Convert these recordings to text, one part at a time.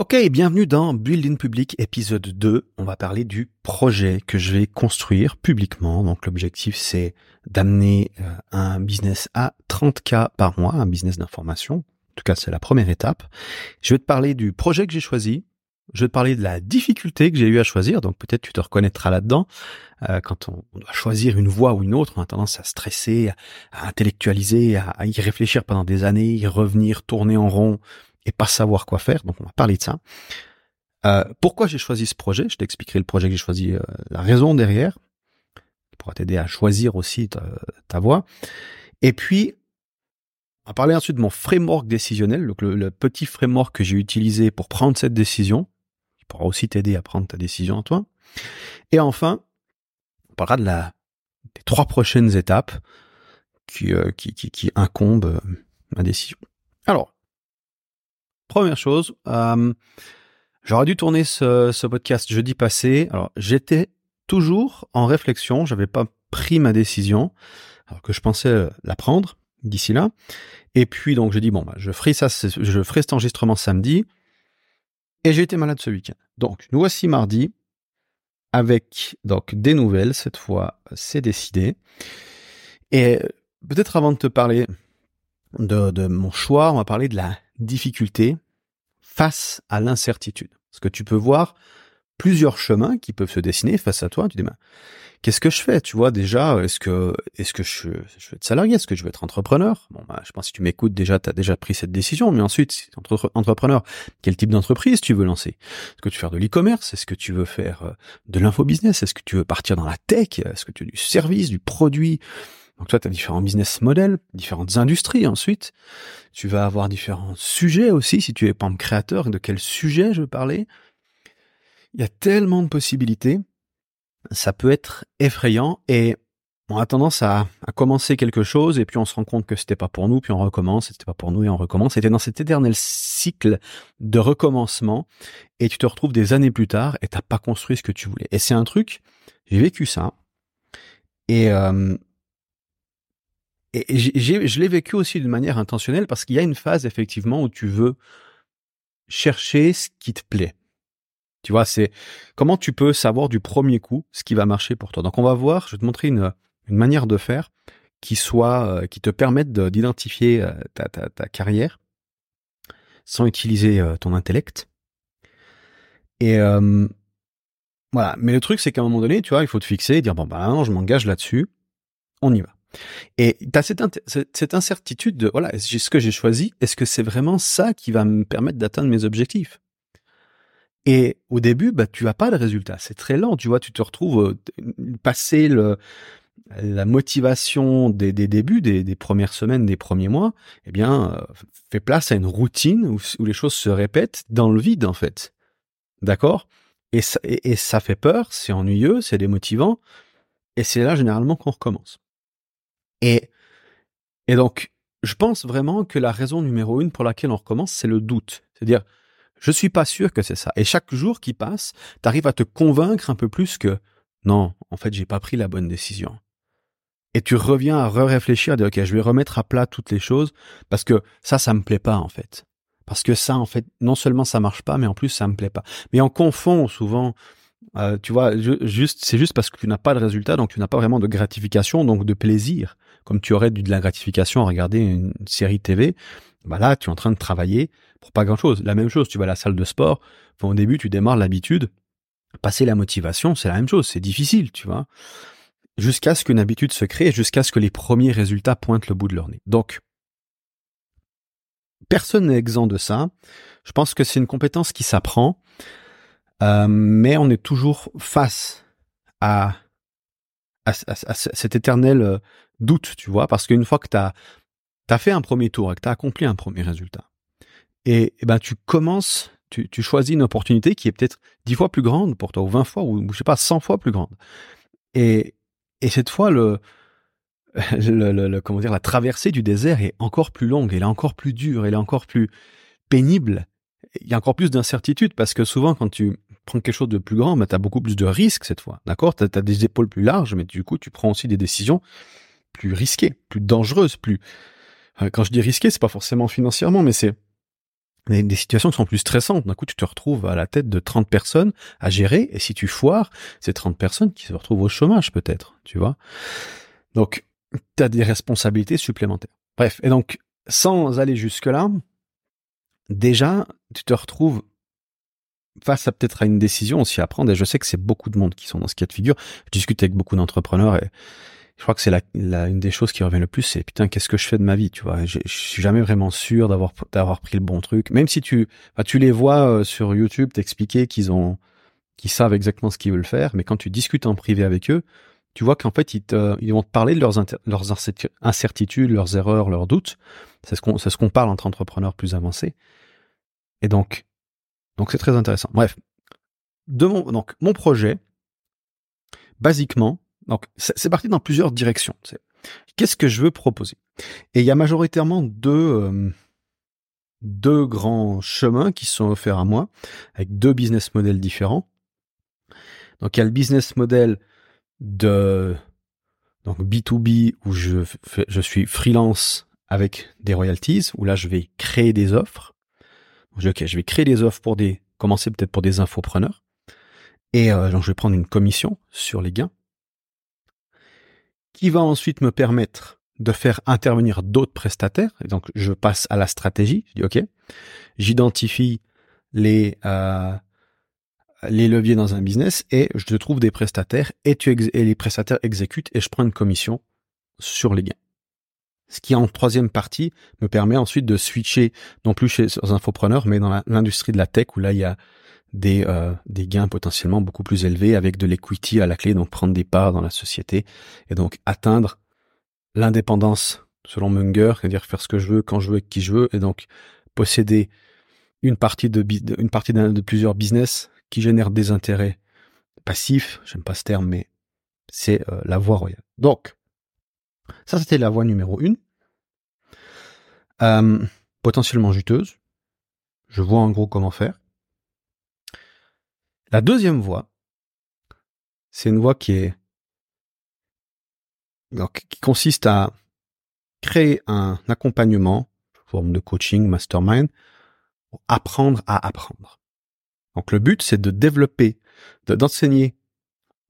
Ok, bienvenue dans Building Public épisode 2. On va parler du projet que je vais construire publiquement. Donc l'objectif c'est d'amener euh, un business à 30K par mois, un business d'information. En tout cas, c'est la première étape. Je vais te parler du projet que j'ai choisi. Je vais te parler de la difficulté que j'ai eu à choisir. Donc peut-être tu te reconnaîtras là-dedans. Euh, quand on, doit choisir une voie ou une autre, on a tendance à stresser, à, intellectualiser, à y réfléchir pendant des années, y revenir, tourner en rond et pas savoir quoi faire. Donc on va parler de ça. Euh, pourquoi j'ai choisi ce projet? Je t'expliquerai le projet que j'ai choisi, euh, la raison derrière, qui pourra t'aider à choisir aussi ta, voie. Et puis, on va parler ensuite de mon framework décisionnel, donc le, petit framework que j'ai utilisé pour prendre cette décision, qui pourra aussi t'aider à prendre ta décision en toi. Et enfin, on parlera de la, des trois prochaines étapes qui, euh, qui, qui, qui incombent ma décision. Alors, Première chose, euh, j'aurais dû tourner ce, podcast jeudi passé. Alors j'étais toujours en réflexion, j'avais pas pris ma décision, alors que je pensais la prendre d'ici là. Et puis donc je dis bon bah, je ferai je ferai cet enregistrement samedi. Et j'ai été malade ce week-end. Donc nous voici mardi avec donc des nouvelles. Cette fois c'est décidé. Et peut-être avant de te parler de mon choix, on va parler de la difficulté face à l'incertitude. Parce que tu peux voir plusieurs chemins qui peuvent se dessiner face à toi. Tu dis, ben, qu'est-ce que je fais Tu vois déjà, est-ce que est-ce que je, je veux être salarié Est-ce que je veux être entrepreneur? Bon, bah, je pense que tu m'écoutes déjà, tu as déjà pris cette décision. Mais ensuite, si entre, entrepreneur, quel type d'entreprise tu veux lancer? Est-ce que tu veux faire de l'e-commerce? Est-ce que tu veux faire euh, de l'infobusiness? Est-ce que tu veux partir dans la tech? Est-ce que tu veux du service, du produit? Donc toi, tu as différents business models, différentes industries ensuite. Tu vas avoir différents sujets aussi, si tu es pas créateur, de quel sujet je veux parler. Il y a tellement de possibilités. Ça peut être effrayant et on a tendance à, commencer quelque chose et puis on se rend compte que c'était pas pour nous, puis on recommence, c'était pas pour nous et on recommence. C'était dans cet éternel cycle de recommencement et tu te retrouves des années plus tard et t'as pas construit ce que tu voulais. Et c'est un truc, j'ai vécu ça. Et euh, et je l'ai vécu aussi d'une manière intentionnelle parce qu'il y a une phase effectivement où tu veux chercher ce qui te plaît. Tu vois, c'est comment tu peux savoir du premier coup ce qui va marcher pour toi. Donc on va voir, je vais te montrer une, une manière de faire qui soit, euh, qui te permette d'identifier euh, ta, ta, ta, carrière sans utiliser euh, ton intellect. Et voilà. Mais le truc, c'est qu'à un moment donné, tu vois, il faut te fixer et dire bon bah non, je m'engage là-dessus, on y va. Et tu as cette, incertitude de, voilà, ce que j'ai choisi, est-ce que c'est vraiment ça qui va me permettre d'atteindre mes objectifs? Et au début, bah, tu as pas de résultat. C'est très lent, tu vois, tu te retrouves euh, passer le, la motivation des, débuts, des, premières semaines, des premiers mois, eh bien, euh, fait place à une routine où, les choses se répètent dans le vide, en fait. D'accord? Et et ça fait peur, c'est ennuyeux, c'est démotivant, et c'est là généralement qu'on recommence. Et, et donc, je pense vraiment que la raison numéro une pour laquelle on recommence, c'est le doute. C'est-à-dire, je suis pas sûr que c'est ça. Et chaque jour qui passe, tu arrives à te convaincre un peu plus que non, en fait, j'ai pas pris la bonne décision. Et tu reviens à re-réfléchir, à dire, OK, je vais remettre à plat toutes les choses parce que ça, ça me plaît pas, en fait. Parce que ça, en fait, non seulement ça marche pas, mais en plus, ça me plaît pas. Mais on confond souvent euh, tu vois, juste, c'est juste parce que tu n'as pas de résultat, donc tu n'as pas vraiment de gratification, donc de plaisir, comme tu aurais de la gratification à regarder une série TV. Bah là, tu es en train de travailler pour pas grand-chose. La même chose, tu vas à la salle de sport. au début, tu démarres l'habitude. Passer la motivation, c'est la même chose. C'est difficile, tu vois. Jusqu'à ce qu'une habitude se crée, jusqu'à ce que les premiers résultats pointent le bout de leur nez. Donc, personne n'est exempt de ça. Je pense que c'est une compétence qui s'apprend. Euh, mais on est toujours face à, à, cet éternel euh, doute, tu vois, parce qu'une fois que tu as, fait un premier tour et que tu as accompli un premier résultat, et, ben tu commences, tu, tu, choisis une opportunité qui est peut-être dix fois plus grande pour toi, ou 20 fois, ou je sais pas, 100 fois plus grande. Et, et cette fois, le, le, le, comment dire, la traversée du désert est encore plus longue, elle est encore plus dure, elle est encore plus pénible. Il y a encore plus d'incertitude parce que souvent quand tu prends quelque chose de plus grand, mais tu as beaucoup plus de risques cette fois. D'accord? Tu as, des épaules plus larges, mais du coup, tu prends aussi des décisions plus risquées, plus dangereuses, plus... Euh, quand je dis risquées, c'est pas forcément financièrement, mais c'est des situations qui sont plus stressantes. D'un coup, tu te retrouves à la tête de 30 personnes à gérer, et si tu foires, c'est 30 personnes qui se retrouvent au chômage peut-être, tu vois? Donc, tu as des responsabilités supplémentaires. Bref, et donc, sans aller jusque-là, déjà, tu te retrouves face à peut-être à une décision aussi à prendre, et je sais que c'est beaucoup de monde qui sont dans ce cas de figure. Je discute avec beaucoup d'entrepreneurs et je crois que c'est la, la, une des choses qui revient le plus, c'est putain, qu'est-ce que je fais de ma vie, tu vois? Je, suis jamais vraiment sûr d'avoir d'avoir pris le bon truc, même si tu bah, tu les vois euh, sur YouTube t'expliquer qu'ils ont qu'ils savent exactement ce qu'ils veulent faire, mais quand tu discutes en privé avec eux, tu vois qu'en fait ils te ils vont te parler de leurs leurs incertitudes, leurs erreurs, leurs doutes. C'est ce qu'on c'est ce qu'on parle entre entrepreneurs plus avancés. Et donc donc c'est très intéressant. Bref, mon donc mon projet, basiquement donc, c'est parti dans plusieurs directions. Qu'est-ce que je veux proposer? Et il y a majoritairement deux, euh, deux grands chemins qui sont offerts à moi, avec deux business models différents. Donc, il y a le business model de donc B2B où je, je suis freelance avec des royalties, où là, je vais créer des offres. Donc, ok, je vais créer des offres pour des, commencer peut-être pour des infopreneurs. Et euh, donc, je vais prendre une commission sur les gains qui va ensuite me permettre de faire intervenir d'autres prestataires. Et donc, je passe à la stratégie. Je dis, OK, j'identifie les, euh, les leviers dans un business et je trouve des prestataires et, tu et les prestataires exécutent et je prends une commission sur les gains. Ce qui, en troisième partie, me permet ensuite de switcher, non plus chez les infopreneurs, mais dans l'industrie de la tech où là, il y a des, euh, des gains potentiellement beaucoup plus élevés avec de l'equity à la clé, donc prendre des parts dans la société et donc atteindre l'indépendance selon Munger, c'est-à-dire faire ce que je veux, quand je veux, avec qui je veux, et donc posséder une partie de, une partie de, plusieurs business qui génèrent des intérêts passifs, j'aime pas ce terme, mais c'est euh, la voie royale. Donc, ça c'était la voie numéro une, euh, potentiellement juteuse. Je vois en gros comment faire. La deuxième voie, c'est une voie qui est donc, qui consiste à créer un accompagnement, forme de coaching, mastermind, pour apprendre à apprendre. Donc le but, c'est de développer, d'enseigner,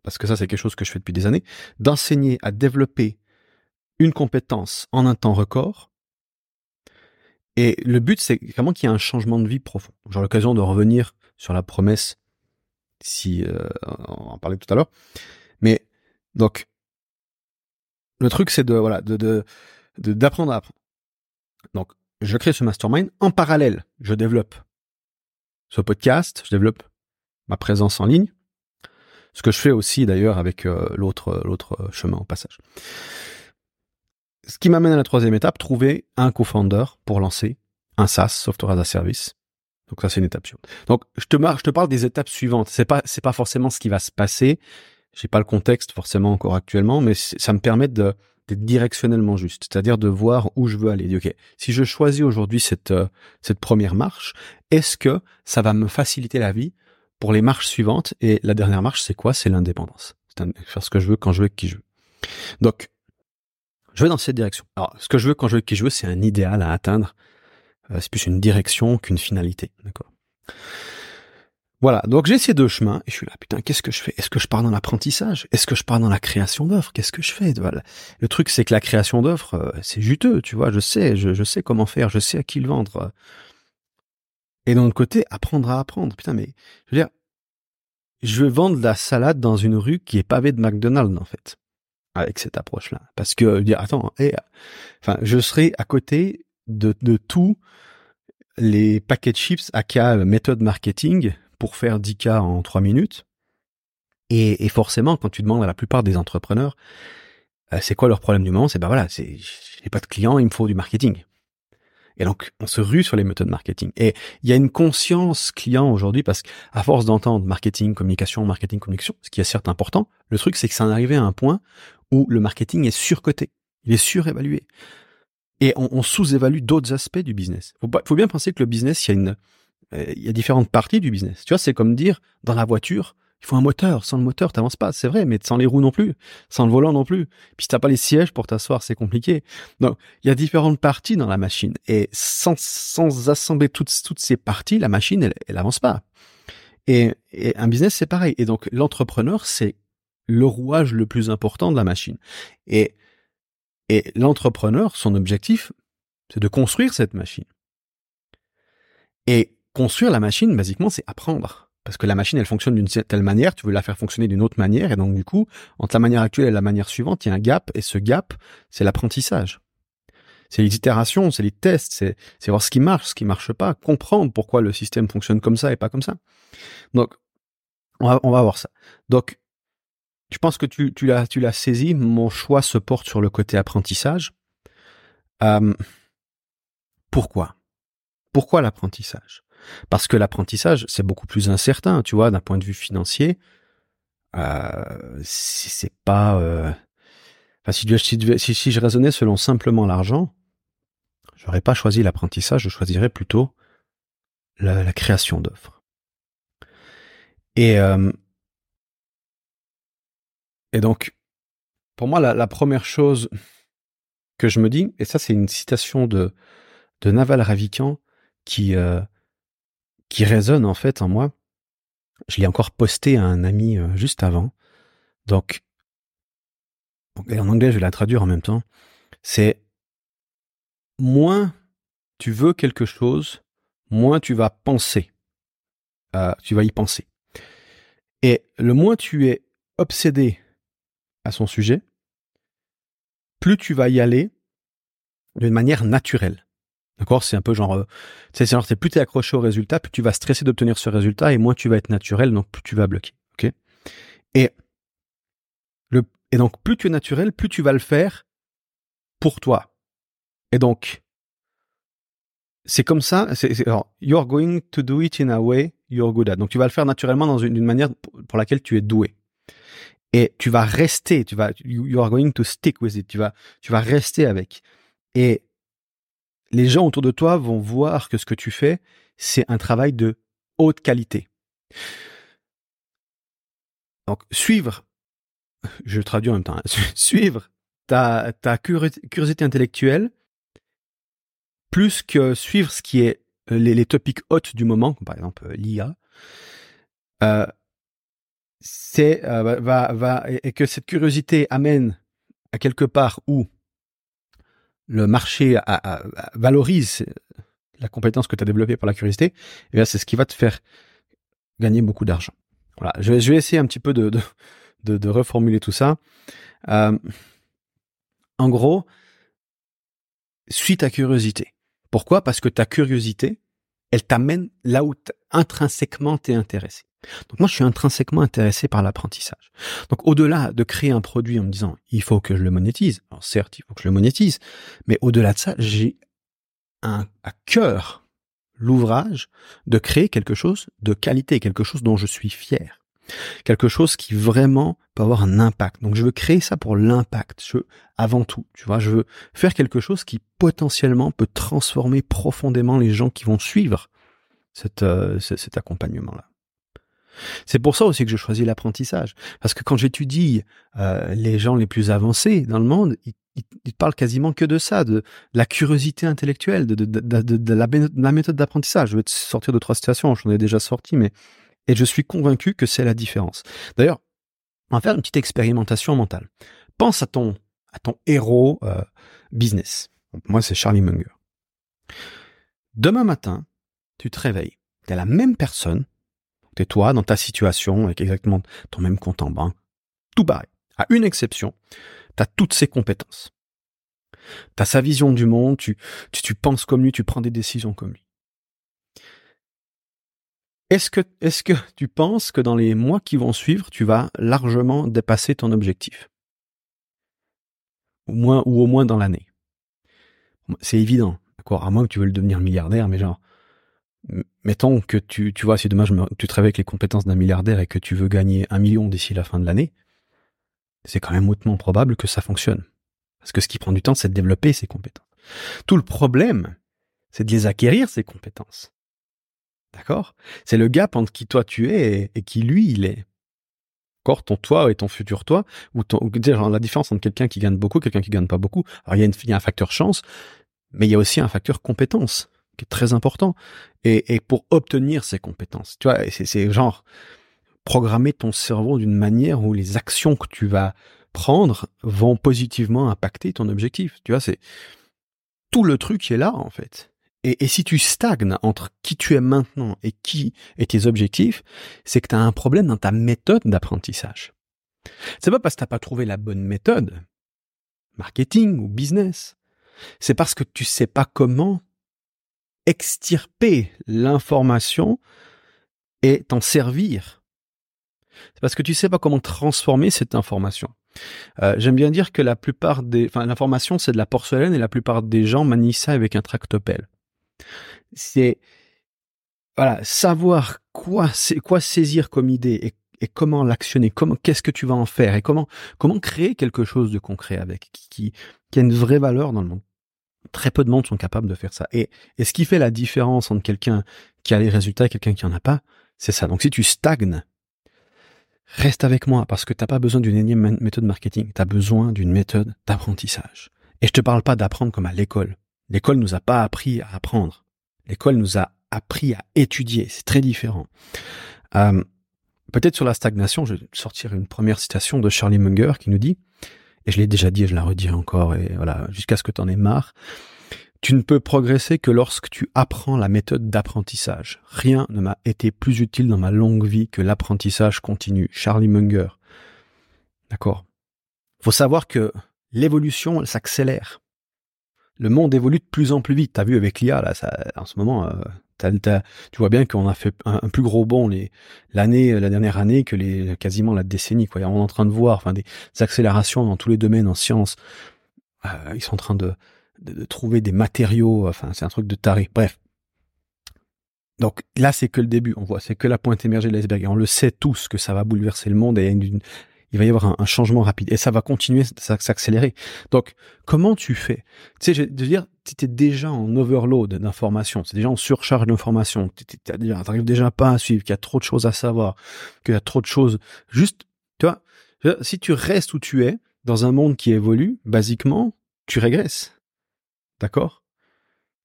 parce que ça c'est quelque chose que je fais depuis des années, d'enseigner à développer une compétence en un temps record. Et le but, c'est vraiment qu'il y ait un changement de vie profond. J'ai l'occasion de revenir sur la promesse si euh, on en parlait tout à l'heure. Mais donc le truc c'est de voilà de d'apprendre à apprendre. Donc je crée ce mastermind en parallèle, je développe ce podcast, je développe ma présence en ligne. Ce que je fais aussi d'ailleurs avec euh, l'autre l'autre chemin au passage. Ce qui m'amène à la troisième étape, trouver un co-founder pour lancer un SaaS, Software as a Service, donc ça, c'est une étape suivante. Donc je te, je te parle des étapes suivantes. C'est pas, c'est pas forcément ce qui va se passer. J'ai pas le contexte forcément encore actuellement, mais ça me permet de d'être directionnellement juste, c'est-à-dire de voir où je veux aller. Ok, si je choisis aujourd'hui cette euh, cette première marche, est-ce que ça va me faciliter la vie pour les marches suivantes? Et la dernière marche, c'est quoi? C'est l'indépendance. C'est faire ce que je veux quand je veux, qui je veux. Donc, je vais dans cette direction. Alors, ce que je veux quand je veux, qui je veux, c'est un idéal à atteindre euh, c'est plus une direction qu'une finalité. Voilà, donc j'ai ces deux chemins et je suis là, putain, qu'est-ce que je fais? Est-ce que je pars dans l'apprentissage? Est-ce que je pars dans la création d'offres Qu'est-ce que je fais? Voilà. Le truc, c'est que la création d'offres, euh, c'est juteux, tu vois, je sais, je, sais comment faire, je sais à qui le vendre. Et d'un autre côté, apprendre à apprendre. Putain, mais je veux dire, je vais vendre la salade dans une rue qui est pavée de McDonald's, en fait, avec cette approche-là. Parce que, dire, attends, eh, enfin, je serai à côté de, de tous les paquets de chips aka méthode marketing pour faire 10K en 3 minutes. Et, forcément, quand tu demandes à la plupart des entrepreneurs, euh, c'est quoi leur problème du moment C'est ben voilà, c'est j'ai pas de clients, il me faut du marketing. Et donc, on se rue sur les méthodes marketing. Et il y a une conscience client aujourd'hui parce qu'à force d'entendre marketing, communication, marketing, communication, ce qui est certes important, le truc, c'est que ça en arrivé à un point où le marketing est surcoté. Il est surévalué. Et on, on sous-évalue d'autres aspects du business. Faut, faut bien penser que le business, il y a une, euh, il y a différentes parties du business. Tu vois, c'est comme dire dans la voiture, Il faut un moteur. Sans le moteur, t'avances pas. C'est vrai, mais sans les roues non plus, sans le volant non plus. Puis si t'as pas les sièges pour t'asseoir, c'est compliqué. Donc, il y a différentes parties dans la machine. Et sans, sans assembler toutes, toutes ces parties, la machine, elle, elle avance pas. Et, et un business, c'est pareil. Et donc, l'entrepreneur, c'est le rouage le plus important de la machine. Et, et l'entrepreneur, son objectif, c'est de construire cette machine. Et construire la machine, basiquement, c'est apprendre. Parce que la machine, elle fonctionne d'une telle manière, tu veux la faire fonctionner d'une autre manière, et donc du coup, entre la manière actuelle et la manière suivante, il y a un gap, et ce gap, c'est l'apprentissage. C'est les itérations, c'est les tests, c'est, c'est voir ce qui marche, ce qui marche pas, comprendre pourquoi le système fonctionne comme ça et pas comme ça. Donc, on va, on va voir ça. Donc, je pense que tu, tu l'as, tu l'as saisi. Mon choix se porte sur le côté apprentissage. Euh, pourquoi? Pourquoi l'apprentissage? Parce que l'apprentissage, c'est beaucoup plus incertain, tu vois, d'un point de vue financier. Euh, c'est pas. Euh... Enfin, si, si, si, je raisonnais selon simplement l'argent, j'aurais pas choisi l'apprentissage, je choisirais plutôt la, la création d'offres. Et euh... et donc, pour moi, la, première chose que je me dis, et ça, c'est une citation de de Naval Ravikant qui euh, qui résonne en fait en moi. Je l'ai encore posté à un ami euh, juste avant. Donc, en anglais, je vais la traduire en même temps. C'est moins tu veux quelque chose, moins tu vas penser. Euh, tu vas y penser. Et le moins tu es obsédé à son sujet, plus tu vas y aller d'une manière naturelle. D'accord? C'est un peu genre, euh, c'est genre, c'est plus t'es accroché au résultat, plus tu vas stresser d'obtenir ce résultat et moins tu vas être naturel, donc plus tu vas bloquer. Ok? Et le et donc plus tu es naturel, plus tu vas le faire pour toi. Et donc c'est comme ça. C'est alors you're going to do it in a way you're good at. Donc tu vas le faire naturellement dans une manière pour laquelle tu es doué. Et tu vas rester, tu vas, you are going to stick with it. Tu vas, tu vas rester avec. Et les gens autour de toi vont voir que ce que tu fais, c'est un travail de haute qualité. Donc, suivre, je traduis en même temps, hein, suivre ta, ta curiosité intellectuelle, plus que suivre ce qui est euh, les, les topics hautes du moment, comme par exemple euh, l'IA, euh, c'est euh, va, va et que cette curiosité amène à quelque part où le marché valorise la compétence que tu as développée pour la curiosité, et eh c'est ce qui va te faire gagner beaucoup d'argent. Voilà, je vais, essayer un petit peu de, de, de, reformuler tout ça. Euh, en gros, suis ta curiosité. Pourquoi? Parce que ta curiosité, elle t'amène là où intrinsèquement t'es intéressé. Donc moi, je suis intrinsèquement intéressé par l'apprentissage. Donc au-delà de créer un produit en me disant il faut que je le monétise, alors certes, il faut que je le monétise, mais au-delà de ça, j'ai un, à cœur l'ouvrage de créer quelque chose de qualité, quelque chose dont je suis fier. Quelque chose qui vraiment peut avoir un impact. Donc je veux créer ça pour l'impact. Avant tout, tu vois, je veux faire quelque chose qui potentiellement peut transformer profondément les gens qui vont suivre euh, cet accompagnement-là. C'est pour ça aussi que je choisis l'apprentissage. Parce que quand j'étudie euh, les gens les plus avancés dans le monde, ils, ils, parlent quasiment que de ça, de, la curiosité intellectuelle, de, la, méthode d'apprentissage. Je vais te sortir de trois situations, j'en ai déjà sorti, mais et je suis convaincu que c'est la différence. D'ailleurs, on va faire une petite expérimentation mentale. Pense à ton à ton héros euh, business. Moi, c'est Charlie Munger. Demain matin, tu te réveilles. Tu es la même personne T'es toi dans ta situation avec exactement ton même compte en banque. Tout pareil. À une exception, t'as toutes ses compétences. T'as sa vision du monde, tu, tu, tu penses comme lui, tu prends des décisions comme lui. Est-ce que, est-ce que tu penses que dans les mois qui vont suivre, tu vas largement dépasser ton objectif? Au moins, ou au moins dans l'année. C'est évident. À moins que tu veuilles devenir milliardaire, mais genre, mettons que tu, tu vois, si demain je me, tu travailles avec les compétences d'un milliardaire et que tu veux gagner un million d'ici la fin de l'année, c'est quand même hautement probable que ça fonctionne. Parce que ce qui prend du temps, c'est de développer ces compétences. Tout le problème, c'est de les acquérir, ces compétences. D'accord? C'est le gap entre qui toi tu es et, qui lui il est. Encore ton toi et ton futur toi, ou ton, genre, la différence entre quelqu'un qui gagne beaucoup, quelqu'un qui gagne pas beaucoup. Alors il y a, une, il y a un facteur chance, mais il y a aussi un facteur compétence qui est très important. Et, pour obtenir ces compétences, tu vois, c'est genre programmer ton cerveau d'une manière où les actions que tu vas prendre vont positivement impacter ton objectif. Tu vois, c'est tout le truc qui est là en fait. Et, et, si tu stagnes entre qui tu es maintenant et qui est tes objectifs, c'est que tu as un problème dans ta méthode d'apprentissage. C'est pas parce que t'as pas trouvé la bonne méthode, marketing ou business. C'est parce que tu sais pas comment extirper l'information et t'en servir. C'est parce que tu sais pas comment transformer cette information. Euh, J'aime bien dire que la plupart des, enfin, l'information c'est de la porcelaine et la plupart des gens manient ça avec un tractopelle. C'est, voilà, savoir quoi, quoi saisir comme idée et, comment l'actionner, comment, qu'est-ce que tu vas en faire et comment, comment créer quelque chose de concret avec, qui, qui a une vraie valeur dans le monde. Très peu de monde sont capables de faire ça. Et, et ce qui fait la différence entre quelqu'un qui a les résultats et quelqu'un qui en a pas, c'est ça. Donc si tu stagnes, reste avec moi parce que t'as pas besoin d'une énième méthode marketing. Tu as besoin d'une méthode d'apprentissage. Et je te parle pas d'apprendre comme à l'école. L'école nous a pas appris à apprendre. L'école nous a appris à étudier. C'est très différent. Euh, Peut-être sur la stagnation, je vais sortir une première citation de Charlie Munger qui nous dit et je l'ai déjà dit et je la redis encore, et voilà, jusqu'à ce que tu en aies marre. Tu ne peux progresser que lorsque tu apprends la méthode d'apprentissage. Rien ne m'a été plus utile dans ma longue vie que l'apprentissage continu. Charlie Munger. D'accord Faut savoir que l'évolution, s'accélère. Le monde évolue de plus en plus vite. T'as vu avec l'IA, là, ça, en ce moment, euh, tu vois bien qu'on a fait un, plus gros bond l'année, la dernière année que les, quasiment la décennie, quoi. On est en train de voir, enfin, des, accélérations dans tous les domaines en sciences. Euh, ils sont en train de, de, trouver des matériaux, enfin, c'est un truc de taré. Bref. Donc là, c'est que le début. On voit, c'est que la pointe émergée de l'iceberg. Et on le sait tous que ça va bouleverser le monde et une, il va y avoir un, changement rapide et ça va continuer à s'accélérer. Donc, comment tu fais? Tu sais, je veux dire, tu étais déjà en overload d'informations, c'est déjà en surcharge d'informations, tu n'arrives déjà pas à suivre, qu'il y a trop de choses à savoir, qu'il y a trop de choses. Juste, tu vois, si tu restes où tu es, dans un monde qui évolue, basiquement, tu régresses. D'accord?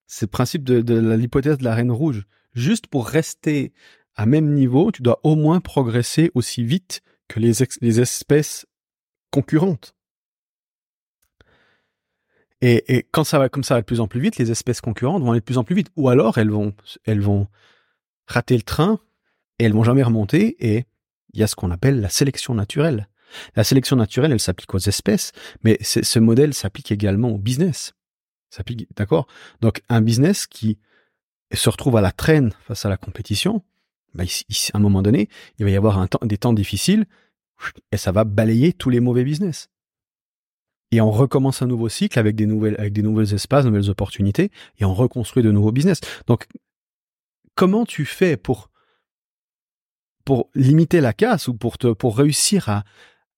C'est le principe de l'hypothèse de la reine rouge. Juste pour rester à même niveau, tu dois au moins progresser aussi vite que les, espèces concurrentes. Et, et, quand ça va comme ça va de plus en plus vite, les espèces concurrentes vont aller de plus en plus vite. Ou alors elles vont, elles vont rater le train et elles vont jamais remonter. Et il y a ce qu'on appelle la sélection naturelle. La sélection naturelle, elle s'applique aux espèces, mais ce modèle s'applique également au business. S'applique, d'accord? Donc un business qui se retrouve à la traîne face à la compétition, bah, à un moment donné, il va y avoir un temps, des temps difficiles et ça va balayer tous les mauvais business. Et on recommence un nouveau cycle avec des nouvelles, avec des nouvelles espaces, nouvelles opportunités, et on reconstruit de nouveaux business. Donc, comment tu fais pour, pour limiter la casse ou pour te, pour réussir à,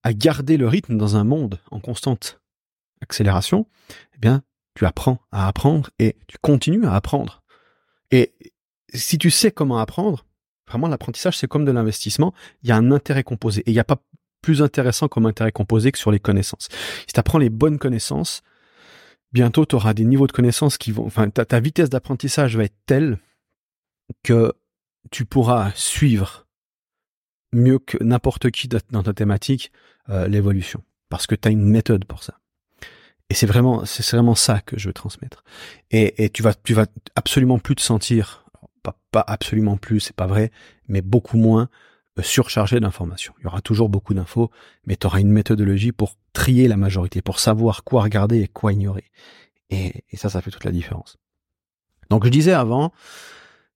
à garder le rythme dans un monde en constante accélération? Eh bien, tu apprends à apprendre et tu continues à apprendre. Et si tu sais comment apprendre, Vraiment, l'apprentissage, c'est comme de l'investissement. Il y a un intérêt composé. Et il n'y a pas plus intéressant comme intérêt composé que sur les connaissances. Si tu apprends les bonnes connaissances, bientôt tu auras des niveaux de connaissances qui vont, enfin, ta, vitesse d'apprentissage va être telle que tu pourras suivre mieux que n'importe qui dans ta thématique euh, l'évolution. Parce que tu as une méthode pour ça. Et c'est vraiment, c'est vraiment ça que je veux transmettre. Et, tu vas, tu vas absolument plus te sentir pas, absolument plus, c'est pas vrai, mais beaucoup moins euh, surchargé d'informations. Il y aura toujours beaucoup d'infos, mais tu auras une méthodologie pour trier la majorité, pour savoir quoi regarder et quoi ignorer. Et, ça, ça fait toute la différence. Donc je disais avant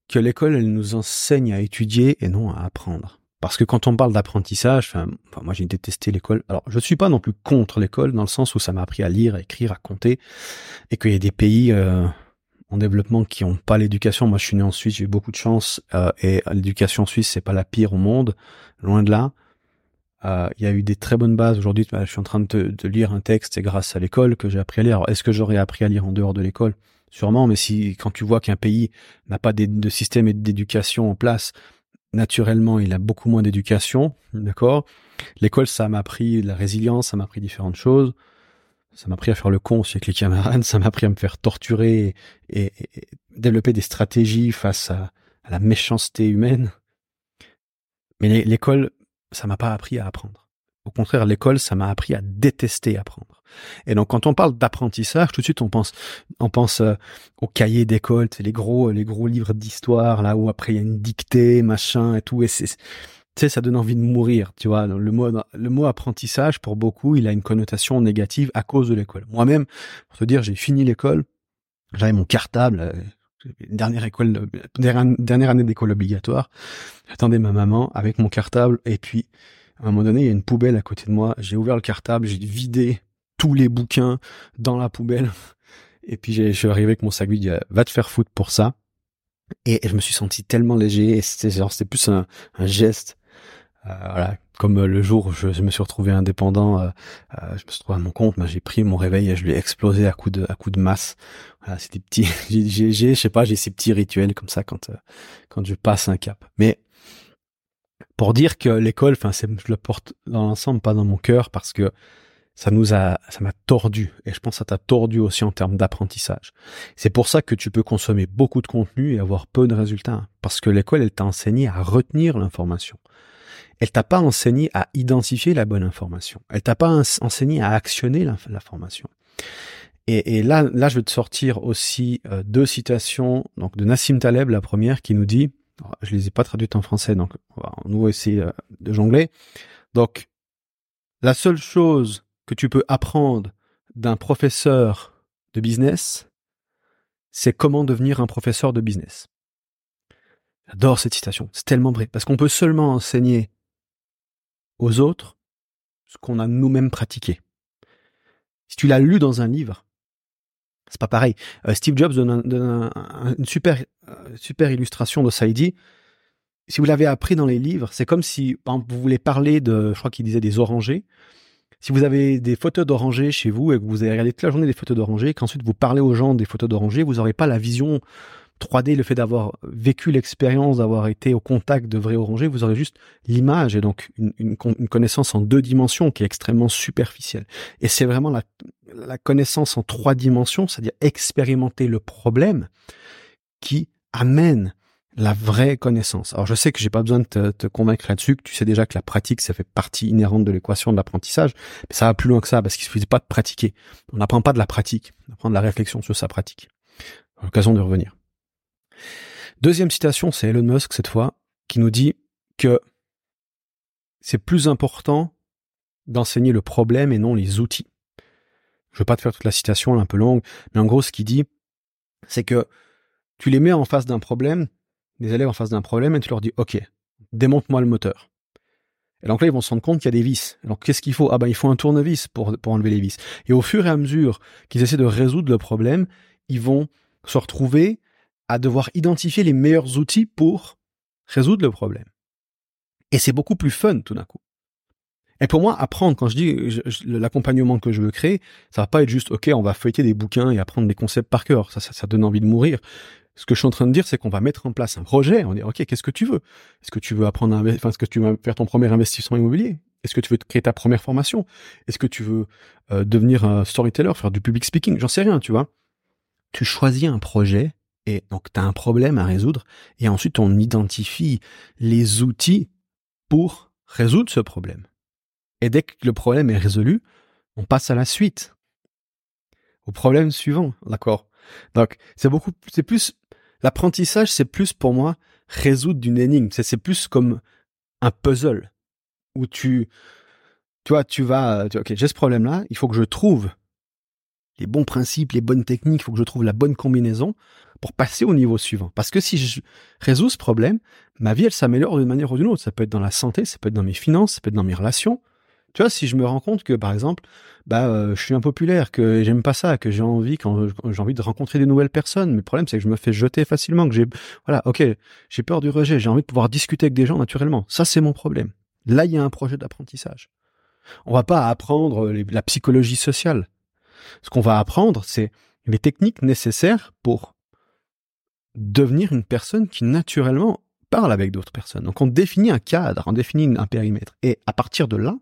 que l'école, elle nous enseigne à étudier et non à apprendre. Parce que quand on parle d'apprentissage, moi j'ai détesté l'école. Alors je suis pas non plus contre l'école dans le sens où ça m'a appris à lire, à écrire, à compter, et qu'il y a des pays euh, en développement qui ont pas l'éducation. Moi, je suis né en Suisse, j'ai eu beaucoup de chance euh, et l'éducation suisse, c'est pas la pire au monde, loin de là. Euh, il y a eu des très bonnes bases. Aujourd'hui, bah, je suis en train de, lire un texte, c'est grâce à l'école que j'ai appris à lire. est-ce que j'aurais appris à lire en dehors de l'école? Sûrement, mais si quand tu vois qu'un pays n'a pas de système d'éducation en place, naturellement, il a beaucoup moins d'éducation, d'accord? L'école, ça m'a appris la résilience, ça m'a appris différentes choses. Ça m'a appris à faire le con aussi avec les camarades, ça m'a appris à me faire torturer et, développer des stratégies face à, la méchanceté humaine. Mais l'école, ça m'a pas appris à apprendre. Au contraire, l'école, ça m'a appris à détester apprendre. Et donc, quand on parle d'apprentissage, tout de suite, on pense, on pense euh, aux cahiers d'école, les gros, les gros livres d'histoire, là où après il y a une dictée, machin et tout. Et c'est, tu sais, ça donne envie de mourir, tu vois. Le mot, le mot apprentissage, pour beaucoup, il a une connotation négative à cause de l'école. Moi-même, pour te dire, j'ai fini l'école, j'avais mon cartable, euh, dernière école, dernière année d'école obligatoire. J'attendais ma maman avec mon cartable et puis à un moment donné, il y a une poubelle à côté de moi. J'ai ouvert le cartable, j'ai vidé tous les bouquins dans la poubelle. Et puis je suis arrivé avec mon sac vide, va te faire foutre pour ça. Et je me suis senti tellement léger. C'était c'était plus un, geste. Euh, voilà, comme le jour où je, me suis retrouvé indépendant, euh, euh, je me suis trouvé à mon compte, j'ai pris mon réveil et je lui ai explosé à coup de à coup de masse. Voilà, c'est des petits, j'ai, je sais pas, j'ai ces petits rituels comme ça quand quand je passe un cap. Mais pour dire que l'école, enfin, je le porte dans l'ensemble, pas dans mon cœur, parce que ça nous a, ça m'a tordu. Et je pense que ça t'a tordu aussi en termes d'apprentissage. C'est pour ça que tu peux consommer beaucoup de contenu et avoir peu de résultats. Parce que l'école, elle t'a enseigné à retenir l'information. Elle t'a pas enseigné à identifier la bonne information. Elle t'a pas enseigné à actionner l'information. Et, et, là, là, je vais te sortir aussi euh, deux citations donc de Nassim Taleb, la première, qui nous dit je les ai pas traduites en français, donc on va nous essayer euh, de jongler. Donc, la seule chose que tu peux apprendre d'un professeur de business, c'est comment devenir un professeur de business. J'adore cette citation, c'est tellement vrai, parce qu'on peut seulement enseigner aux autres ce qu'on a nous-mêmes pratiqué. Si tu l'as lu dans un livre, c'est pas pareil. Euh, Steve Jobs donne, une super, euh, super illustration de ça. Il dit, si vous l'avez appris dans les livres, c'est comme si, vous voulez parler de, je crois qu'il disait des orangers. Si vous avez des photos d'orangers chez vous et que vous avez regardé toute la journée des photos d'orangers, qu'ensuite vous parlez aux gens des photos d'orangers, vous n'aurez pas la vision 3D, le fait d'avoir vécu l'expérience, d'avoir été au contact de vrais orangers, vous aurez juste l'image et donc une, connaissance en deux dimensions qui est extrêmement superficielle. Et c'est vraiment la, connaissance en trois dimensions, c'est-à-dire expérimenter le problème, qui amène la vraie connaissance. Alors je sais que j'ai pas besoin de te, convaincre là-dessus, que tu sais déjà que la pratique, ça fait partie inhérente de l'équation de l'apprentissage, mais ça va plus loin que ça, parce qu'il suffit pas de pratiquer. On n'apprend pas de la pratique, on apprend de la réflexion sur sa pratique. L'occasion de revenir. Deuxième citation, c'est Elon Musk cette fois, qui nous dit que c'est plus important d'enseigner le problème et non les outils. Je veux pas te faire toute la citation, elle est un peu longue, mais en gros, ce qu'il dit, c'est que tu les mets en face d'un problème, des élèves en face d'un problème, et tu leur dis, OK, démonte-moi le moteur. Et donc là, ils vont se rendre compte qu'il y a des vis. Alors qu'est-ce qu'il faut? Ah ben, il faut un tournevis pour, pour enlever les vis. Et au fur et à mesure qu'ils essaient de résoudre le problème, ils vont se retrouver à devoir identifier les meilleurs outils pour résoudre le problème. Et c'est beaucoup plus fun tout d'un coup. Et pour moi, apprendre, quand je dis l'accompagnement que je veux créer, ça va pas être juste, OK, on va feuilleter des bouquins et apprendre des concepts par cœur. Ça, ça, ça donne envie de mourir. Ce que je suis en train de dire, c'est qu'on va mettre en place un projet. On dit, OK, qu'est-ce que tu veux? Est-ce que tu veux apprendre à, enfin, est-ce que tu veux faire ton premier investissement immobilier? Est-ce que tu veux créer ta première formation? Est-ce que tu veux euh, devenir un storyteller, faire du public speaking? J'en sais rien, tu vois. Tu choisis un projet et donc, tu as un problème à résoudre. Et ensuite, on identifie les outils pour résoudre ce problème. Et dès que le problème est résolu, on passe à la suite. Au problème suivant, d'accord? Donc, c'est beaucoup, c'est plus, l'apprentissage, c'est plus pour moi résoudre d'une énigme. C'est plus comme un puzzle où tu, tu tu vas, tu, ok, j'ai ce problème-là, il faut que je trouve les bons principes, les bonnes techniques, il faut que je trouve la bonne combinaison pour passer au niveau suivant. Parce que si je résous ce problème, ma vie, elle s'améliore d'une manière ou d'une autre. Ça peut être dans la santé, ça peut être dans mes finances, ça peut être dans mes relations. Tu vois, si je me rends compte que, par exemple, bah, euh, je suis impopulaire, que j'aime pas ça, que j'ai envie, quand j'ai envie de rencontrer des nouvelles personnes, mais le problème, c'est que je me fais jeter facilement, que j'ai, voilà, ok, j'ai peur du rejet, j'ai envie de pouvoir discuter avec des gens naturellement. Ça, c'est mon problème. Là, il y a un projet d'apprentissage. On va pas apprendre la psychologie sociale. Ce qu'on va apprendre, c'est les techniques nécessaires pour devenir une personne qui naturellement parles avec d'autres personnes. Donc on définit un cadre, on définit un périmètre. Et à partir de là,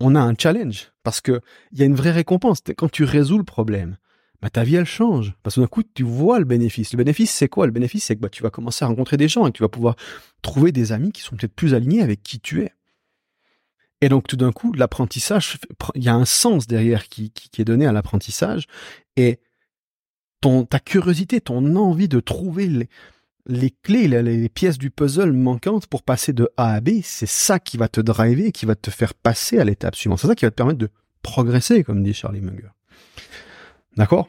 on a un challenge parce que il y a une vraie récompense. Quand tu résous le problème, bah, ta vie elle change parce que d'un coup tu vois le bénéfice. Le bénéfice c'est quoi? Le bénéfice c'est que bah, tu vas commencer à rencontrer des gens et tu vas pouvoir trouver des amis qui sont peut-être plus alignés avec qui tu es. Et donc tout d'un coup l'apprentissage, il y a un sens derrière qui, est donné à l'apprentissage et ta curiosité, ton envie de trouver les, les clés, les, pièces du puzzle manquantes pour passer de A à B, c'est ça qui va te driver, qui va te faire passer à l'étape suivante. C'est ça qui va te permettre de progresser, comme dit Charlie Munger. D'accord?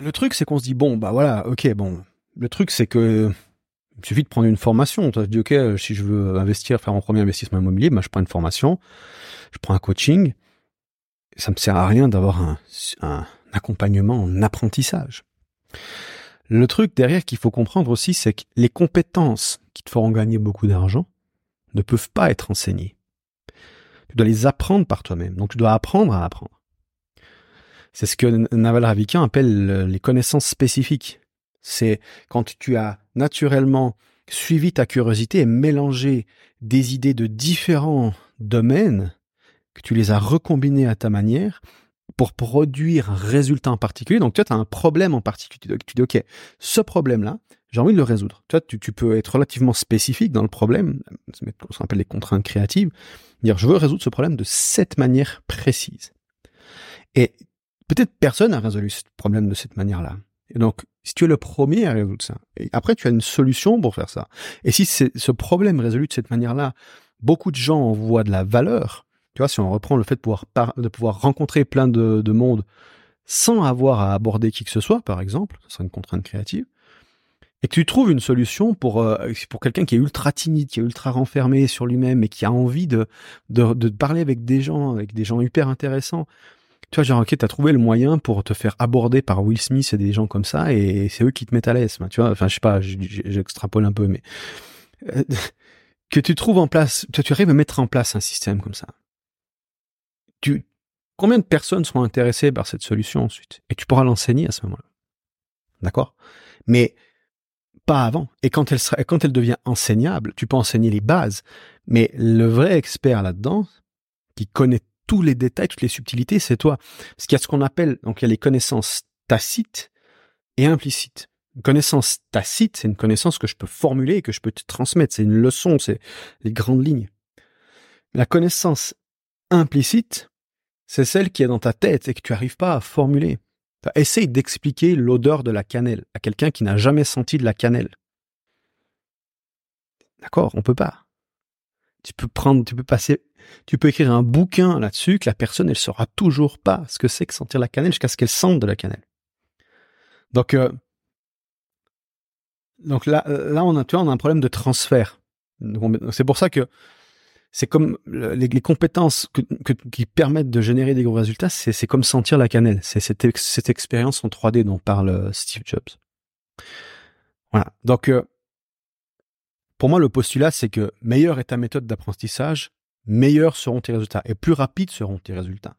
Le truc, c'est qu'on se dit, bon, bah voilà, ok, bon. Le truc, c'est que il suffit de prendre une formation. Tu dis, ok, si je veux investir, faire mon premier investissement immobilier, bah, je prends une formation, je prends un coaching. Ça me sert à rien d'avoir un, accompagnement en apprentissage. Le truc derrière qu'il faut comprendre aussi, c'est que les compétences qui te feront gagner beaucoup d'argent ne peuvent pas être enseignées. Tu dois les apprendre par toi-même. Donc tu dois apprendre à apprendre. C'est ce que Naval Ravikant appelle les connaissances spécifiques. C'est quand tu as naturellement suivi ta curiosité et mélangé des idées de différents domaines, que tu les as recombinées à ta manière, pour produire un résultat en particulier. Donc, tu as un problème en particulier. Tu dis, OK, ce problème-là, j'ai envie de le résoudre. Tu, vois, tu, tu, peux être relativement spécifique dans le problème, ce qu'on appelle les contraintes créatives, dire, je veux résoudre ce problème de cette manière précise. Et peut-être personne n'a résolu ce problème de cette manière-là. Et donc, si tu es le premier à résoudre ça, et après tu as une solution pour faire ça. Et si ce problème résolu de cette manière-là, beaucoup de gens en voient de la valeur, tu vois, si on reprend le fait de pouvoir, rencontrer plein de, monde sans avoir à aborder qui que ce soit, par exemple, ce serait une contrainte créative, et que tu trouves une solution pour euh, pour quelqu'un qui est ultra timide, qui est ultra renfermé sur lui-même et qui a envie de, de, parler avec des gens, avec des gens hyper intéressants. Tu vois, genre, ok, t'as trouvé le moyen pour te faire aborder par Will Smith et des gens comme ça, et c'est eux qui te mettent à l'aise. Tu vois, enfin, je sais pas, j'extrapole un peu, mais euh, que tu trouves en place, tu, tu arrives à mettre en place un système comme ça tu, combien de personnes seront intéressées par cette solution ensuite? Et tu pourras l'enseigner à ce moment-là. D'accord? Mais pas avant. Et quand elle sera, quand elle devient enseignable, tu peux enseigner les bases. Mais le vrai expert là-dedans, qui connaît tous les détails, toutes les subtilités, c'est toi. Parce qu'il y a ce qu'on appelle, donc il y a les connaissances tacites et implicites. Une connaissance tacite, c'est une connaissance que je peux formuler et que je peux te transmettre. C'est une leçon, c'est les grandes lignes. La connaissance implicite, c'est celle qui est dans ta tête et que tu n'arrives pas à formuler. Essaye d'expliquer l'odeur de la cannelle à quelqu'un qui n'a jamais senti de la cannelle. D'accord, on peut pas. Tu peux prendre, tu peux passer, tu peux écrire un bouquin là-dessus que la personne, elle saura toujours pas ce que c'est que sentir la cannelle jusqu'à ce qu'elle sente de la cannelle. Donc, euh, donc là, là, on a, tu vois, on a un problème de transfert. C'est pour ça que c'est comme les, compétences qui permettent de générer des gros résultats, c'est comme sentir la cannelle. C'est cette, cette expérience en 3D dont parle euh, Steve Jobs. Voilà. Donc, euh, pour moi, le postulat, c'est que meilleure est ta méthode d'apprentissage, meilleurs seront tes résultats et plus rapides seront tes résultats.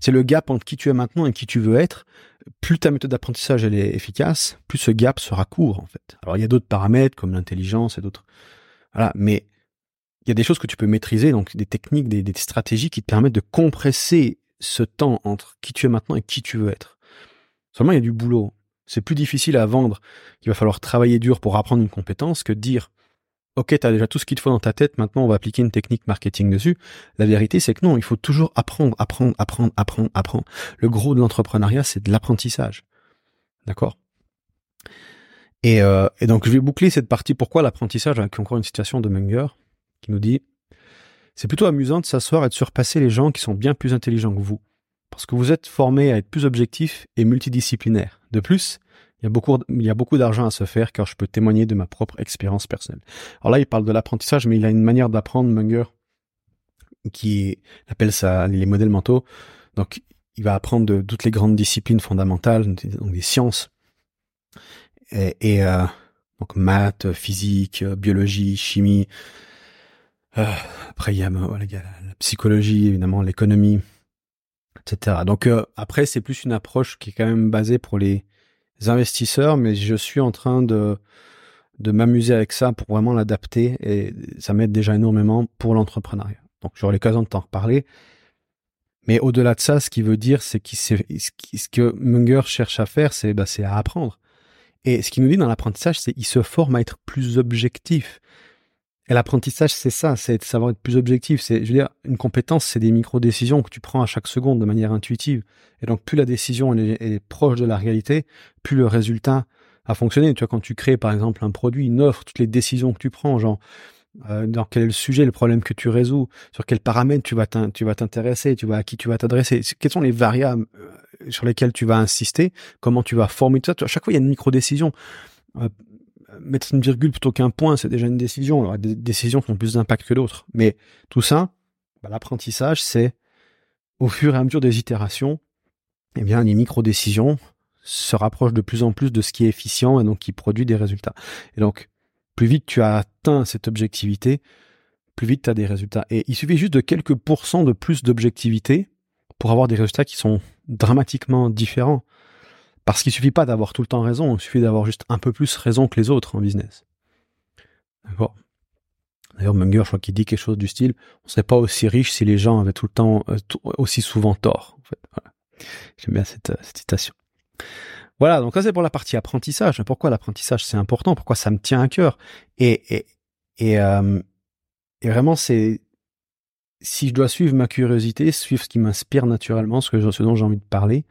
C'est le gap entre qui tu es maintenant et qui tu veux être. Plus ta méthode d'apprentissage est efficace, plus ce gap sera court en fait. Alors il y a d'autres paramètres comme l'intelligence et d'autres. Voilà, mais il y a des choses que tu peux maîtriser, donc des techniques, des, stratégies qui te permettent de compresser ce temps entre qui tu es maintenant et qui tu veux être. Seulement, il y a du boulot. C'est plus difficile à vendre. Il va falloir travailler dur pour apprendre une compétence que dire Ok, tu as déjà tout ce qu'il te faut dans ta tête, maintenant on va appliquer une technique marketing dessus. La vérité, c'est que non, il faut toujours apprendre, apprendre, apprendre, apprendre, apprendre. Le gros de l'entrepreneuriat, c'est de l'apprentissage. D'accord? Et, euh, et donc, je vais boucler cette partie. Pourquoi l'apprentissage? Avec encore une citation de Munger qui nous dit C'est plutôt amusant de s'asseoir et de surpasser les gens qui sont bien plus intelligents que vous, parce que vous êtes formé à être plus objectif et multidisciplinaire. De plus, il y a beaucoup, il y a beaucoup d'argent à se faire car je peux témoigner de ma propre expérience personnelle. Alors là, il parle de l'apprentissage, mais il a une manière d'apprendre, Munger, qui appelle ça les modèles mentaux. Donc, il va apprendre de toutes les grandes disciplines fondamentales, donc des sciences, et, euh, donc maths, physique, biologie, chimie, euh, après, il y, a, voilà, il y a la psychologie, évidemment, l'économie, etc. Donc euh, après, c'est plus une approche qui est quand même basée pour les investisseurs, mais je suis en train de de m'amuser avec ça pour vraiment l'adapter et ça m'aide déjà énormément pour l'entrepreneuriat. Donc j'aurai l'occasion de t'en reparler. Mais au-delà de ça, ce qui veut dire, c'est que ce que Munger cherche à faire, c'est bah, à apprendre. Et ce qu'il nous dit dans l'apprentissage, c'est qu'il se forme à être plus objectif. Et l'apprentissage, c'est ça, c'est de savoir être plus objectif. C'est, je veux dire, une compétence, c'est des micro-décisions que tu prends à chaque seconde de manière intuitive. Et donc, plus la décision est, proche de la réalité, plus le résultat a fonctionné. Tu vois, quand tu crées, par exemple, un produit, une offre, toutes les décisions que tu prends, genre, euh, dans quel est le sujet, le problème que tu résous, sur quels paramètres tu vas t'intéresser, tu vas à qui tu vas t'adresser, quelles sont les variables euh, sur lesquelles tu vas insister, comment tu vas former tout ça. À chaque fois, il y a une micro-décision. Euh, mettre une virgule plutôt qu'un point, c'est déjà une décision. Alors, des décisions qui ont plus d'impact que d'autres. Mais tout ça, bah, l'apprentissage, c'est au fur et à mesure des itérations, eh bien, les micro-décisions se rapprochent de plus en plus de ce qui est efficient et donc qui produit des résultats. Et donc, plus vite tu as atteint cette objectivité, plus vite tu as des résultats. Et il suffit juste de quelques pourcents de plus d'objectivité pour avoir des résultats qui sont dramatiquement différents. Parce qu'il suffit pas d'avoir tout le temps raison, il suffit d'avoir juste un peu plus raison que les autres en business. D'accord D'ailleurs, Munger, je crois qu'il dit quelque chose du style on serait pas aussi riche si les gens avaient tout le temps euh, aussi souvent tort. Fait. J'aime bien cette, euh, cette citation. Voilà, donc ça c'est pour la partie apprentissage. Pourquoi l'apprentissage c'est important? Pourquoi ça me tient à cœur? Et et et, euh, et vraiment c'est si je dois suivre ma curiosité, suivre ce qui m'inspire naturellement, ce que ce dont j'ai envie de parler,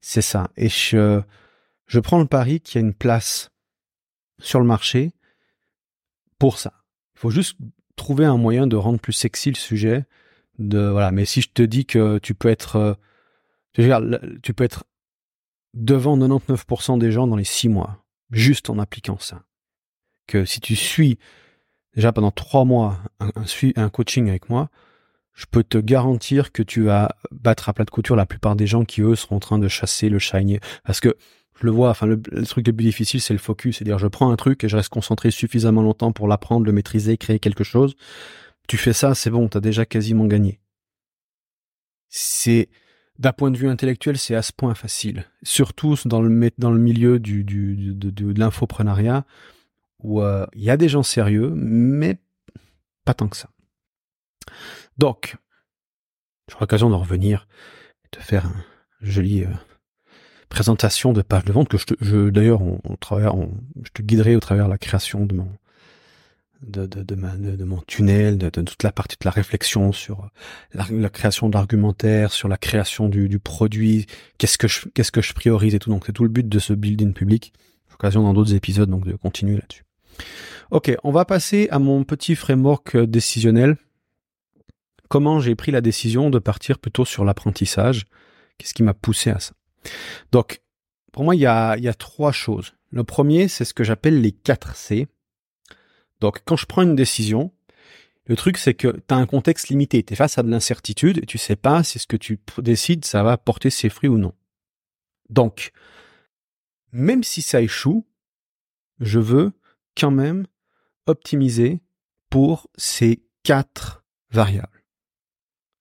c'est ça. Et je je prends le pari qu'il y a une place sur le marché pour ça. Il faut juste trouver un moyen de rendre plus sexy le sujet. De voilà. Mais si je te dis que tu peux être, euh, tu peux être devant 99% des gens dans les six mois, juste en appliquant ça. Que si tu suis déjà pendant trois mois un, un, coaching avec moi, je peux te garantir que tu vas battre à plat de couture la plupart des gens qui eux seront en train de chasser le shiny. Parce que je le vois, enfin le, truc le plus difficile c'est le focus, c'est-à-dire je prends un truc et je reste concentré suffisamment longtemps pour l'apprendre, le maîtriser, créer quelque chose. Tu fais ça, c'est bon, t'as déjà quasiment gagné. C'est d'un point de vue intellectuel, c'est à ce point facile. Surtout dans le, dans le milieu du, du, de, l'infoprenariat, où euh, il y a des gens sérieux, mais pas tant que ça. Donc, j'aurai l'occasion de revenir et de faire une jolie euh, présentation de page de vente que je, je d'ailleurs, on, on, je te guiderai au travers de la création de mon, de, de, de, ma, de, mon tunnel, de, toute la partie de la réflexion sur la, création d'argumentaire, sur la création du, du produit, qu'est-ce que je qu'est-ce que je priorise et tout. Donc c'est tout le but de ce building public. Occasion dans d'autres épisodes donc de continuer là-dessus. Ok, on va passer à mon petit framework euh, décisionnel. Comment j'ai pris la décision de partir plutôt sur l'apprentissage? Qu'est-ce qui m'a poussé à ça? Donc, pour moi, il y a, trois choses. Le premier, c'est ce que j'appelle les 4 C. Donc, quand je prends une décision, le truc, c'est que tu as un contexte limité. Tu es face à de l'incertitude et tu sais pas si ce que tu décides, ça va porter ses fruits ou non. Donc, même si ça échoue, je veux quand même optimiser pour ces quatre variables.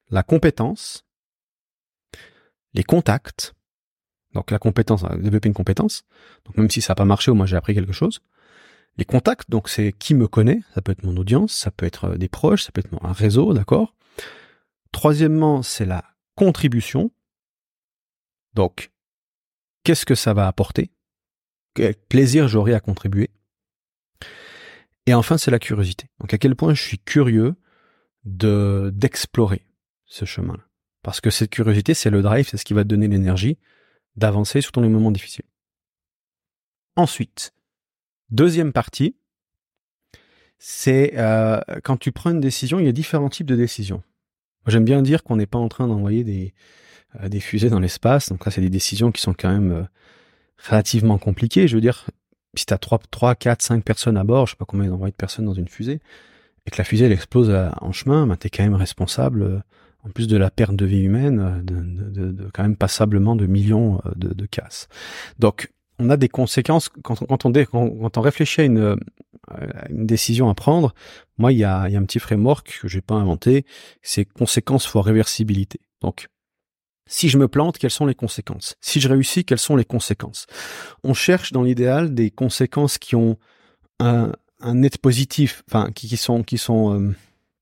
La compétence, les contacts, donc la compétence, développer une compétence, donc même si ça n'a pas marché ou moi j'ai appris quelque chose, les contacts, donc c'est qui me connaît, ça peut être mon audience, ça peut être euh, des proches, ça peut être un réseau, d'accord. Troisièmement, c'est la contribution. Donc, qu'est-ce que ça va apporter? Quel plaisir j'aurai à contribuer? Et enfin, c'est la curiosité. Donc, à quel point je suis curieux de d'explorer ce chemin-là. Parce que cette curiosité, c'est le drive, c'est ce qui va te donner l'énergie d'avancer surtout dans les moments difficiles. Ensuite, Deuxième partie, c'est euh, quand tu prends une décision, il y a différents types de décisions. J'aime bien dire qu'on n'est pas en train d'envoyer des, euh, des fusées dans l'espace. Donc là, c'est des décisions qui sont quand même euh, relativement compliquées. Je veux dire, si tu as 3, 3, 4, 5 personnes à bord, je sais pas combien d'envoyer de personnes dans une fusée, et que la fusée elle explose en chemin, ben, tu es quand même responsable, en plus de la perte de vie humaine, de, de, quand même passablement de millions de, de casses. Donc on a des conséquences quand, on, quand, on, réfléchit à une, euh, une, décision à prendre. Moi, il y a, un petit framework que j'ai pas inventé, c'est conséquences fois réversibilité. Donc, si je me plante, quelles sont les conséquences? Si je réussis, quelles sont les conséquences? On cherche dans l'idéal des conséquences qui ont un, net positif, enfin qui, sont qui sont euh,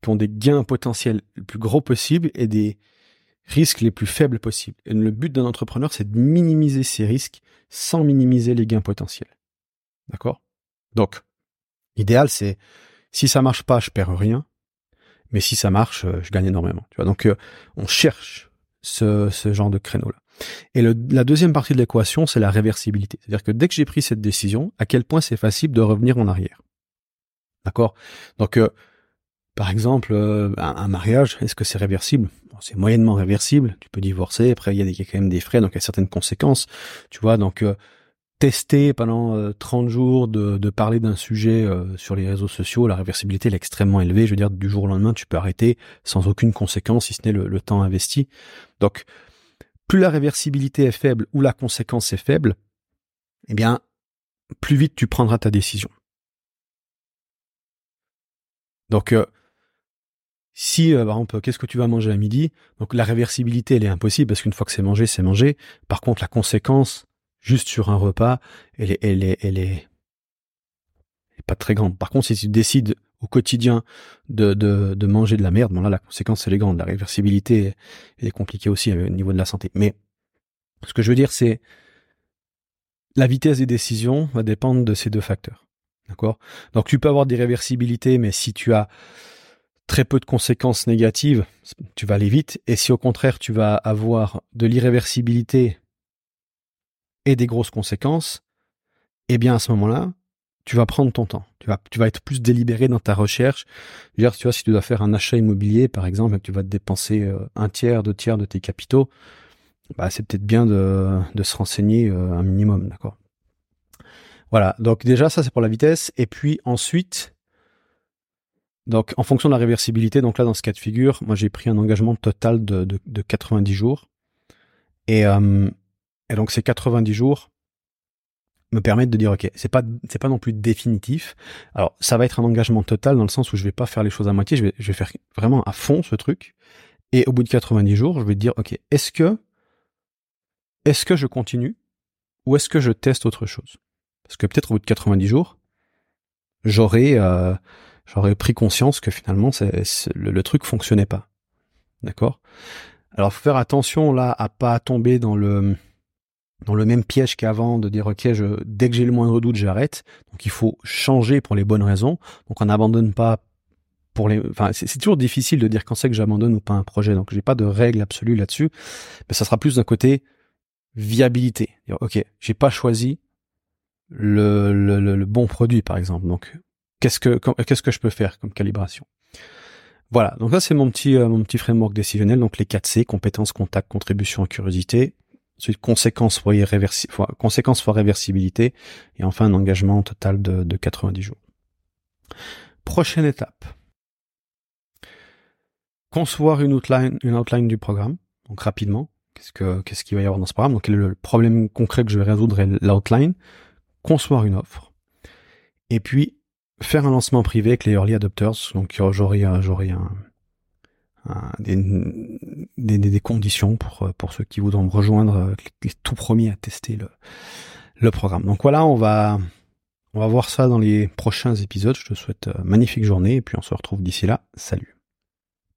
qui ont des gains potentiels les plus gros possibles et des risques les plus faibles possibles. Et le but d'un entrepreneur, c'est de minimiser ces risques sans minimiser les gains potentiels. D'accord? Donc, l'idéal, c'est si ça marche pas, je perds rien, mais si ça marche, euh, je gagne énormément. Tu vois? Donc, euh, on cherche ce, genre de créneau-là. Et la deuxième partie de l'équation, c'est la réversibilité. C'est-à-dire que dès que j'ai pris cette décision, à quel point c'est facile de revenir en arrière? D'accord? Donc, euh, par exemple, un, mariage, est-ce que c'est réversible? C'est moyennement réversible. Tu peux divorcer. Après, il y, a, quand même des frais, donc il y a certaines conséquences. Tu vois, donc tester pendant 30 jours de, parler d'un sujet sur les réseaux sociaux, la réversibilité est extrêmement élevée. Je veux dire, du jour au lendemain, tu peux arrêter sans aucune conséquence, si ce n'est le, le, temps investi. Donc, plus la réversibilité est faible ou la conséquence est faible, eh bien, plus vite tu prendras ta décision. Donc, euh, si, euh, par exemple, qu'est-ce que tu vas manger à midi? Donc, la réversibilité, elle est impossible parce qu'une fois que c'est mangé, c'est mangé. Par contre, la conséquence, juste sur un repas, elle est, elle est, elle est, pas très grande. Par contre, si tu décides au quotidien de, de, de manger de la merde, bon là, la conséquence, elle est grande. La réversibilité est compliquée aussi au niveau de la santé. Mais ce que je veux dire, c'est la vitesse des décisions va dépendre de ces deux facteurs. D'accord? Donc tu peux avoir des réversibilités, mais si tu as très peu de conséquences négatives, tu vas aller vite. Et si au contraire tu vas avoir de l'irréversibilité et des grosses conséquences, eh bien à ce moment-là, tu vas prendre ton temps. Tu vas, tu vas être plus délibéré dans ta recherche. Dire, tu vois, si tu dois faire un achat immobilier, par exemple, et que tu vas te dépenser euh, un tiers, deux tiers de tes capitaux, bah, c'est peut-être bien de, de, se renseigner euh, un minimum, d'accord? Voilà. Donc déjà, ça c'est pour la vitesse. Et puis ensuite, donc en fonction de la réversibilité, donc là dans ce cas de figure, moi j'ai pris un engagement total de, de, de 90 jours. Et, euh, et donc ces 90 jours me permettent de dire ok, c'est pas pas non plus définitif. Alors ça va être un engagement total dans le sens où je vais pas faire les choses à moitié, je vais faire vraiment à fond ce truc. Et au bout de 90 jours, je vais dire ok, est-ce que est-ce que je continue ou est-ce que je teste autre chose? Parce que peut-être au bout de 90 jours, j'aurais euh, j'aurais pris conscience que finalement c'est, le, le, truc fonctionnait pas. D'accord? Alors faut faire attention là à pas tomber dans le dans le même piège qu'avant de dire ok je dès que j'ai le moindre doute j'arrête. Donc il faut changer pour les bonnes raisons. Donc on n'abandonne pas pour les enfin c'est toujours difficile de dire quand c'est que j'abandonne ou pas un projet. Donc j'ai pas de règle absolue là-dessus. Mais ça sera plus d'un côté viabilité. Dire, ok j'ai pas choisi le, le, le, bon produit par exemple. Donc qu'est-ce que qu'est-ce que je peux faire comme calibration? Voilà donc ça c'est mon petit euh, mon petit framework décisionnel donc les 4 C compétences contact contribution curiosité Ensuite, conséquences fois, conséquences fois réversibilité. Et enfin, un engagement total de, de 90 jours. Prochaine étape. Concevoir une outline, une outline du programme. Donc, rapidement. Qu'est-ce que, qu'est-ce qu'il va y avoir dans ce programme? Donc, le problème concret que je vais résoudre est l'outline? Concevoir une offre. Et puis, faire un lancement privé avec les early adopters. Donc, j'aurai, j'aurai un, des, conditions pour, pour ceux qui voudront rejoindre, les, tout premiers à tester le, le programme. Donc voilà, on va, on va voir ça dans les prochains épisodes. Je te souhaite magnifique journée et puis on se retrouve d'ici là. Salut.